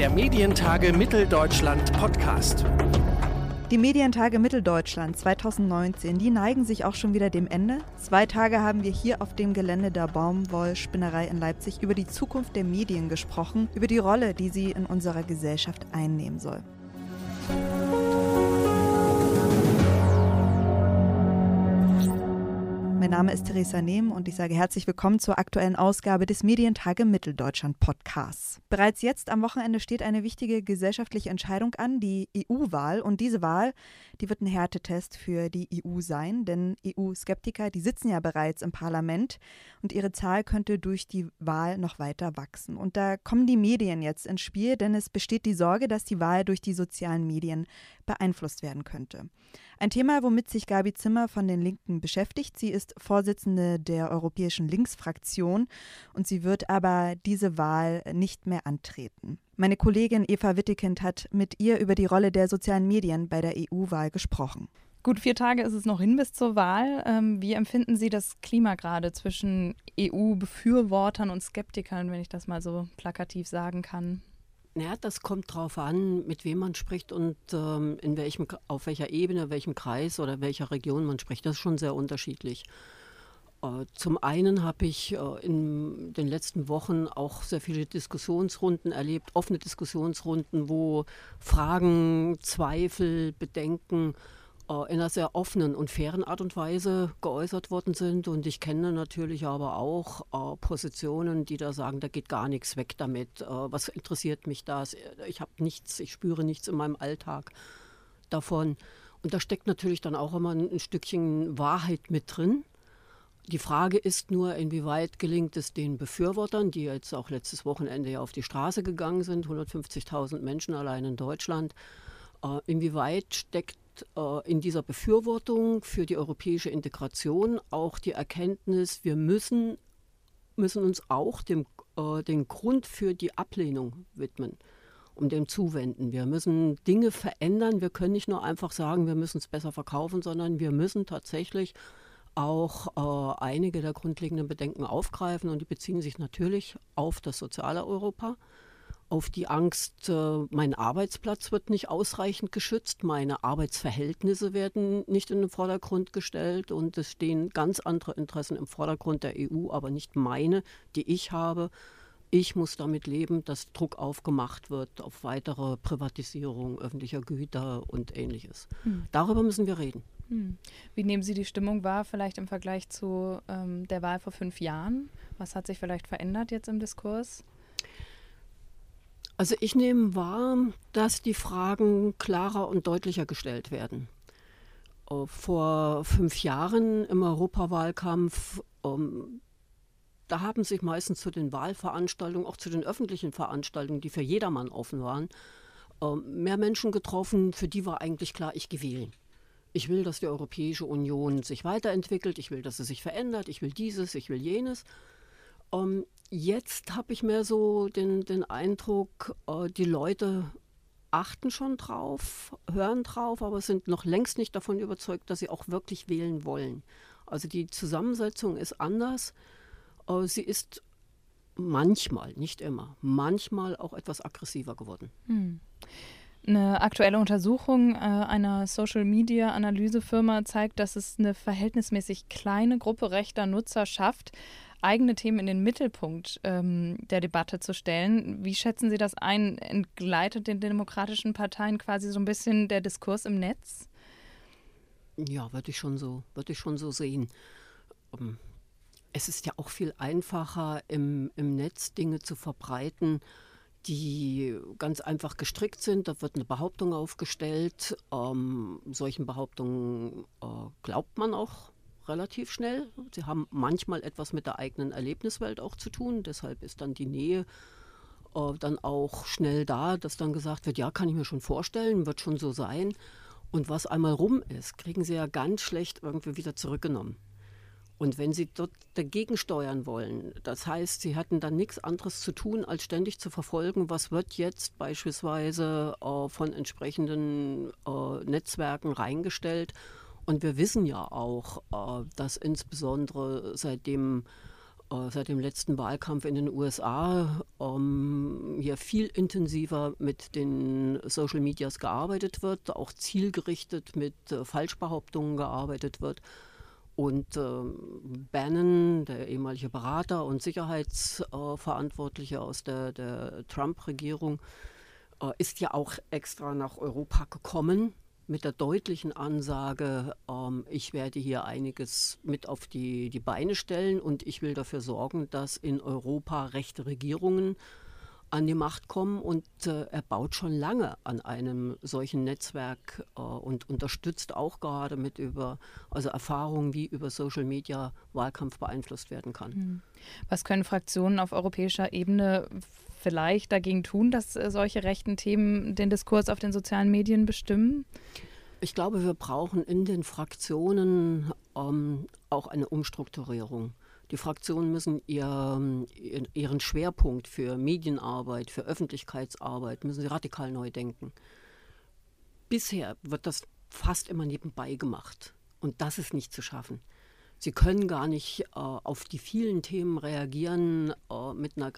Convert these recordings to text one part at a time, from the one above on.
Der Medientage Mitteldeutschland Podcast. Die Medientage Mitteldeutschland 2019, die neigen sich auch schon wieder dem Ende. Zwei Tage haben wir hier auf dem Gelände der Baumwollspinnerei in Leipzig über die Zukunft der Medien gesprochen, über die Rolle, die sie in unserer Gesellschaft einnehmen soll. Mein Name ist Theresa Nehm und ich sage herzlich willkommen zur aktuellen Ausgabe des Medientage Mitteldeutschland Podcasts. Bereits jetzt am Wochenende steht eine wichtige gesellschaftliche Entscheidung an, die EU-Wahl. Und diese Wahl, die wird ein Härtetest für die EU sein, denn EU-Skeptiker, die sitzen ja bereits im Parlament und ihre Zahl könnte durch die Wahl noch weiter wachsen. Und da kommen die Medien jetzt ins Spiel, denn es besteht die Sorge, dass die Wahl durch die sozialen Medien beeinflusst werden könnte. Ein Thema, womit sich Gabi Zimmer von den Linken beschäftigt. Sie ist Vorsitzende der Europäischen Linksfraktion und sie wird aber diese Wahl nicht mehr antreten. Meine Kollegin Eva Wittekind hat mit ihr über die Rolle der sozialen Medien bei der EU-Wahl gesprochen. Gut, vier Tage ist es noch hin bis zur Wahl. Ähm, wie empfinden Sie das Klima gerade zwischen EU-Befürwortern und Skeptikern, wenn ich das mal so plakativ sagen kann? Naja, das kommt darauf an, mit wem man spricht und ähm, in welchem, auf welcher Ebene, welchem Kreis oder welcher Region man spricht. Das ist schon sehr unterschiedlich. Äh, zum einen habe ich äh, in den letzten Wochen auch sehr viele Diskussionsrunden erlebt, offene Diskussionsrunden, wo Fragen, Zweifel, Bedenken in einer sehr offenen und fairen Art und Weise geäußert worden sind. Und ich kenne natürlich aber auch äh, Positionen, die da sagen, da geht gar nichts weg damit. Äh, was interessiert mich das? Ich habe nichts, ich spüre nichts in meinem Alltag davon. Und da steckt natürlich dann auch immer ein, ein Stückchen Wahrheit mit drin. Die Frage ist nur, inwieweit gelingt es den Befürwortern, die jetzt auch letztes Wochenende ja auf die Straße gegangen sind, 150.000 Menschen allein in Deutschland, äh, inwieweit steckt äh, in dieser Befürwortung für die europäische Integration auch die Erkenntnis, wir müssen, müssen uns auch dem, äh, den Grund für die Ablehnung widmen, um dem zuwenden. Wir müssen Dinge verändern. Wir können nicht nur einfach sagen, wir müssen es besser verkaufen, sondern wir müssen tatsächlich auch äh, einige der grundlegenden Bedenken aufgreifen und die beziehen sich natürlich auf das soziale Europa auf die Angst, äh, mein Arbeitsplatz wird nicht ausreichend geschützt, meine Arbeitsverhältnisse werden nicht in den Vordergrund gestellt und es stehen ganz andere Interessen im Vordergrund der EU, aber nicht meine, die ich habe. Ich muss damit leben, dass Druck aufgemacht wird auf weitere Privatisierung öffentlicher Güter und ähnliches. Hm. Darüber müssen wir reden. Hm. Wie nehmen Sie die Stimmung wahr, vielleicht im Vergleich zu ähm, der Wahl vor fünf Jahren? Was hat sich vielleicht verändert jetzt im Diskurs? Also ich nehme wahr, dass die Fragen klarer und deutlicher gestellt werden. Äh, vor fünf Jahren im Europawahlkampf, ähm, da haben sich meistens zu den Wahlveranstaltungen, auch zu den öffentlichen Veranstaltungen, die für jedermann offen waren, äh, mehr Menschen getroffen, für die war eigentlich klar, ich gehe wählen. Ich will, dass die Europäische Union sich weiterentwickelt, ich will, dass sie sich verändert, ich will dieses, ich will jenes. Um, ähm, jetzt habe ich mehr so den, den Eindruck, uh, die Leute achten schon drauf, hören drauf, aber sind noch längst nicht davon überzeugt, dass sie auch wirklich wählen wollen. Also die Zusammensetzung ist anders. Sie ist manchmal, nicht immer, manchmal auch etwas aggressiver geworden. Hm. Eine aktuelle Untersuchung äh, einer Social-Media-Analysefirma zeigt, dass es eine verhältnismäßig kleine Gruppe rechter Nutzer schafft, eigene Themen in den Mittelpunkt ähm, der Debatte zu stellen. Wie schätzen Sie das ein? Entgleitet den demokratischen Parteien quasi so ein bisschen der Diskurs im Netz? Ja, würde ich schon so, würde ich schon so sehen. Ähm, es ist ja auch viel einfacher, im, im Netz Dinge zu verbreiten, die ganz einfach gestrickt sind. Da wird eine Behauptung aufgestellt. Ähm, solchen Behauptungen äh, glaubt man auch relativ schnell. Sie haben manchmal etwas mit der eigenen Erlebniswelt auch zu tun. Deshalb ist dann die Nähe äh, dann auch schnell da, dass dann gesagt wird, ja, kann ich mir schon vorstellen, wird schon so sein. Und was einmal rum ist, kriegen sie ja ganz schlecht irgendwie wieder zurückgenommen. Und wenn Sie dort dagegen steuern wollen, das heißt, Sie hatten dann nichts anderes zu tun, als ständig zu verfolgen, was wird jetzt beispielsweise äh, von entsprechenden äh, Netzwerken reingestellt und wir wissen ja auch, äh, dass insbesondere seitdem äh, seit dem letzten Wahlkampf in den USA ähm, hier viel intensiver mit den Social Medias gearbeitet wird, auch zielgerichtet mit äh, Falschbehauptungen gearbeitet wird. Und Bannon, der ehemalige Berater und Sicherheitsverantwortliche aus der, der Trump-Regierung, ist ja auch extra nach Europa gekommen mit der deutlichen Ansage, ähm, ich werde hier einiges mit auf die, die Beine stellen und ich will dafür sorgen, dass in Europa rechte Regierungen an die Macht kommen und äh, er baut schon lange an einem solchen Netzwerk äh, und unterstützt auch gerade mit über also Erfahrungen, wie über Social Media Wahlkampf beeinflusst werden kann. Hm. Was können Fraktionen auf europäischer Ebene vielleicht dagegen tun, dass äh, solche rechten Themen den Diskurs auf den sozialen Medien bestimmen? Ich glaube, wir brauchen in den Fraktionen ähm, auch eine Umstrukturierung. Die Fraktionen müssen ihr, ihren Schwerpunkt für Medienarbeit, für Öffentlichkeitsarbeit, müssen sie radikal neu denken. Bisher wird das fast immer nebenbei gemacht. Und das ist nicht zu schaffen. Sie können gar nicht äh, auf die vielen Themen reagieren äh, mit einer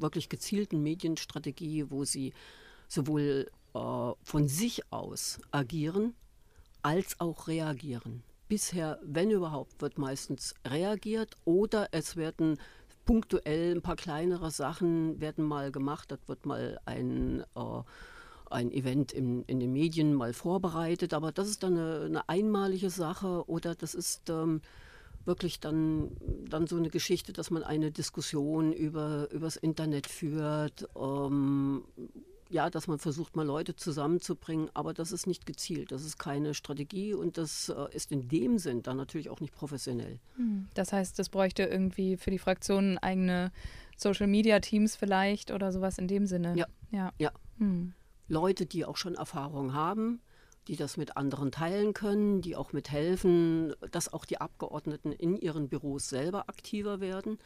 wirklich gezielten Medienstrategie, wo sie sowohl äh, von sich aus agieren als auch reagieren. Bisher, wenn überhaupt, wird meistens reagiert oder es werden punktuell ein paar kleinere Sachen werden mal gemacht. Das wird mal ein, äh, ein Event in, in den Medien mal vorbereitet, aber das ist dann eine, eine einmalige Sache oder das ist ähm, wirklich dann, dann so eine Geschichte, dass man eine Diskussion über übers Internet führt, ähm, ja, dass man versucht, mal Leute zusammenzubringen, aber das ist nicht gezielt, das ist keine Strategie und das äh, ist in dem Sinn dann natürlich auch nicht professionell. Hm. Das heißt, es bräuchte irgendwie für die Fraktionen eigene Social-Media-Teams vielleicht oder sowas in dem Sinne. Ja. Ja. ja. Hm. Leute, die auch schon Erfahrung haben, die das mit anderen teilen können, die auch mithelfen, dass auch die Abgeordneten in ihren Büros selber aktiver werden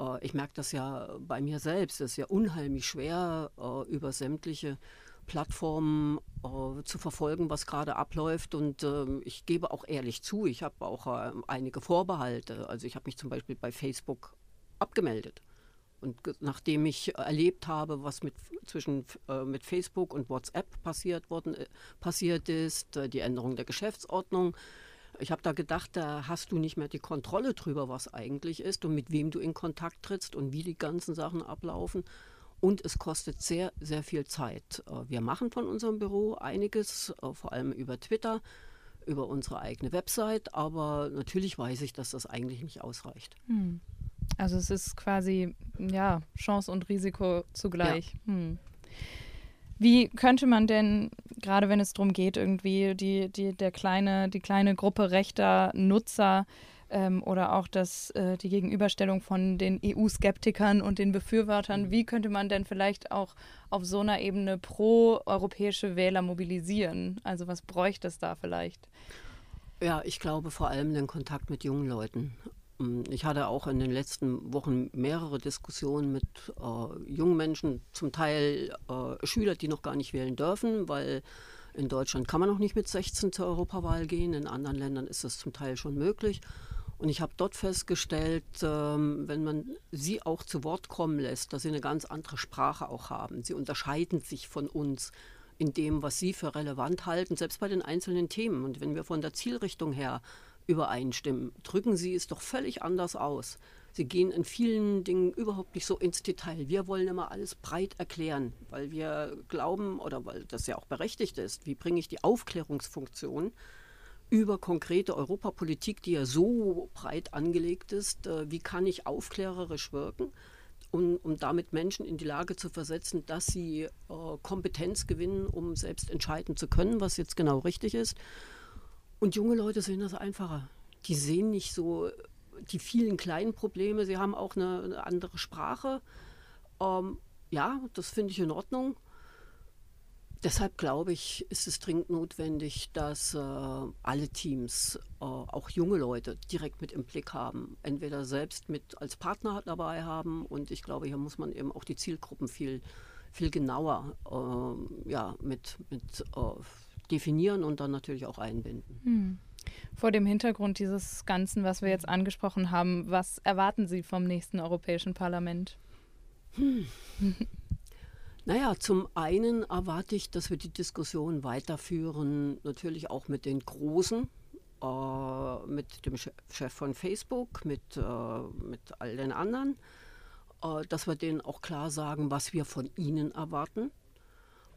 äh, ich merke das ja bei mir selbst. Es ist ja unheimlich schwer, äh, über sämtliche Plattformen äh, zu verfolgen, was gerade abläuft. Und ähm, ich gebe auch ehrlich zu, ich habe auch einige Vorbehalte. Also ich habe mich zum Beispiel bei Facebook abgemeldet. Und nachdem ich erlebt habe, was mit, zwischen, äh, mit Facebook und WhatsApp passiert, worden, äh, passiert ist, äh, die Änderung der Geschäftsordnung, ich habe da gedacht, da hast du nicht mehr die Kontrolle drüber, was eigentlich ist und mit wem du in Kontakt trittst und wie die ganzen Sachen ablaufen. Und es kostet sehr, sehr viel Zeit. Äh, wir machen von unserem Büro einiges, äh, vor allem über Twitter, über unsere eigene Website, aber natürlich weiß ich, dass das eigentlich nicht ausreicht. Hm. Also es ist quasi ja Chance und Risiko zugleich. Ja. Hm. Wie könnte man denn, gerade wenn es darum geht, irgendwie die, die, der kleine, die kleine Gruppe rechter Nutzer ähm, oder auch das, äh, die Gegenüberstellung von den EU-Skeptikern und den Befürwortern, mhm. wie könnte man denn vielleicht auch auf so einer Ebene pro-europäische Wähler mobilisieren? Also was bräuchte es da vielleicht? Ja, ich glaube vor allem den Kontakt mit jungen Leuten. Ähm, ich hatte auch in den letzten Wochen mehrere Diskussionen mit äh, jungen Menschen, zum Teil äh, Schüler, die noch gar nicht wählen dürfen, weil in Deutschland kann man noch nicht mit 16 zur Europawahl gehen, in anderen Ländern ist das zum Teil schon möglich. Und ich habe dort festgestellt, ähm, wenn man sie auch zu Wort kommen lässt, dass sie eine ganz andere Sprache auch haben. Sie unterscheiden sich von uns in dem, was sie für relevant halten, selbst bei den einzelnen Themen. Und wenn wir von der Zielrichtung her übereinstimmen. Drücken Sie es doch völlig anders aus. Sie gehen in vielen Dingen überhaupt nicht so ins Detail. Wir wollen immer alles breit erklären, weil wir glauben oder weil das ja auch berechtigt ist. Wie bringe ich die Aufklärungsfunktion über konkrete Europapolitik, die ja so breit angelegt ist, äh, wie kann ich aufklärerisch wirken? Um, um, damit Menschen in die Lage zu versetzen, dass sie äh, Kompetenz gewinnen, um selbst entscheiden zu können, was jetzt genau richtig ist. Und junge Leute sehen das einfacher. Die sehen nicht so die vielen kleinen Probleme. Sie haben auch eine, eine andere Sprache. Ähm, ja, das finde ich in Ordnung. Deshalb glaube ich, ist es dringend notwendig, dass äh, alle Teams, äh, auch junge Leute, direkt mit im Blick haben. Entweder selbst mit als Partner dabei haben und ich glaube, hier muss man eben auch die Zielgruppen viel, viel genauer äh, ja, mit, mit äh, definieren und dann natürlich auch einbinden. Hm. Vor dem Hintergrund dieses Ganzen, was wir jetzt angesprochen haben, was erwarten Sie vom nächsten Europäischen Parlament? Hm. Naja, zum einen erwarte ich, dass wir die Diskussion weiterführen, natürlich auch mit den Großen, äh, mit dem Chef von Facebook, mit, äh, mit all den anderen, äh, dass wir denen auch klar sagen, was wir von ihnen erwarten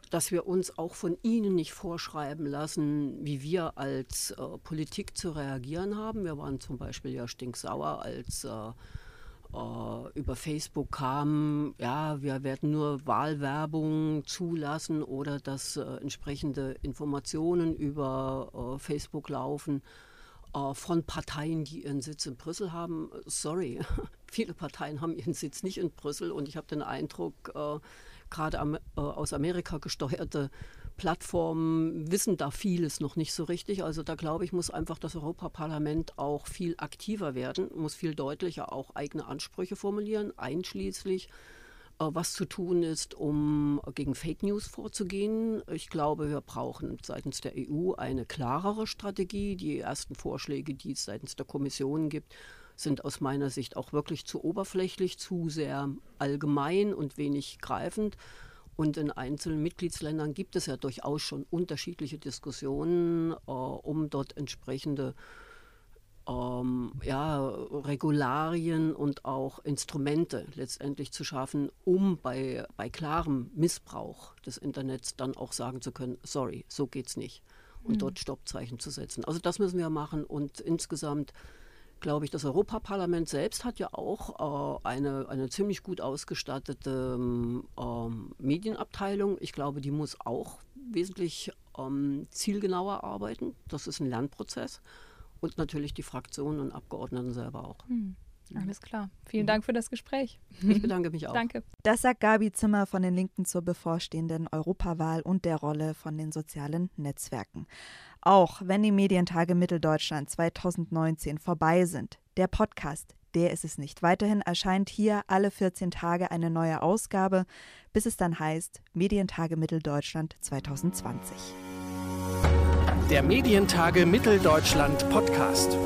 dass wir uns auch von ihnen nicht vorschreiben lassen, wie wir als äh, Politik zu reagieren haben. Wir waren zum Beispiel ja stinksauer, als äh, äh, über Facebook kam, ja, wir werden nur Wahlwerbung zulassen oder dass äh, entsprechende Informationen über äh, Facebook laufen äh, von Parteien, die ihren Sitz in Brüssel haben. Sorry, viele Parteien haben ihren Sitz nicht in Brüssel und ich habe den Eindruck, gerade am, äh, aus Amerika gesteuerte Plattformen wissen da vieles noch nicht so richtig. Also da glaube ich, muss einfach das Europaparlament auch viel aktiver werden, muss viel deutlicher auch eigene Ansprüche formulieren, einschließlich äh, was zu tun ist, um gegen Fake News vorzugehen. Ich glaube, wir brauchen seitens der EU eine klarere Strategie. Die ersten Vorschläge, die es seitens der Kommission gibt, sind aus meiner Sicht auch wirklich zu oberflächlich, zu sehr allgemein und wenig greifend. Und in einzelnen Mitgliedsländern gibt es ja durchaus schon unterschiedliche Diskussionen, äh, um dort entsprechende ähm, ja, Regularien und auch Instrumente letztendlich zu schaffen, um bei, bei klarem Missbrauch des Internets dann auch sagen zu können, sorry, so geht's nicht. Und mhm. dort Stoppzeichen zu setzen. Also das müssen wir machen und insgesamt glaube ich, das Europaparlament selbst hat ja auch äh, eine, eine ziemlich gut ausgestattete ähm, Medienabteilung. Ich glaube, die muss auch wesentlich ähm, zielgenauer arbeiten. Das ist ein Lernprozess. Und natürlich die Fraktionen und Abgeordneten selber auch. Hm. Alles klar. Vielen. Dank für das Gespräch. Ich bedanke mich auch. Danke. Das sagt Gabi Zimmer von den Linken zur bevorstehenden Europawahl und der Rolle von den sozialen Netzwerken. Auch wenn die Medientage Mitteldeutschland 2019 vorbei sind, der Podcast, der ist es nicht. Weiterhin erscheint hier alle 14 Tage eine neue Ausgabe, bis es dann heißt Medientage Mitteldeutschland 2020. Der Medientage Mitteldeutschland Podcast.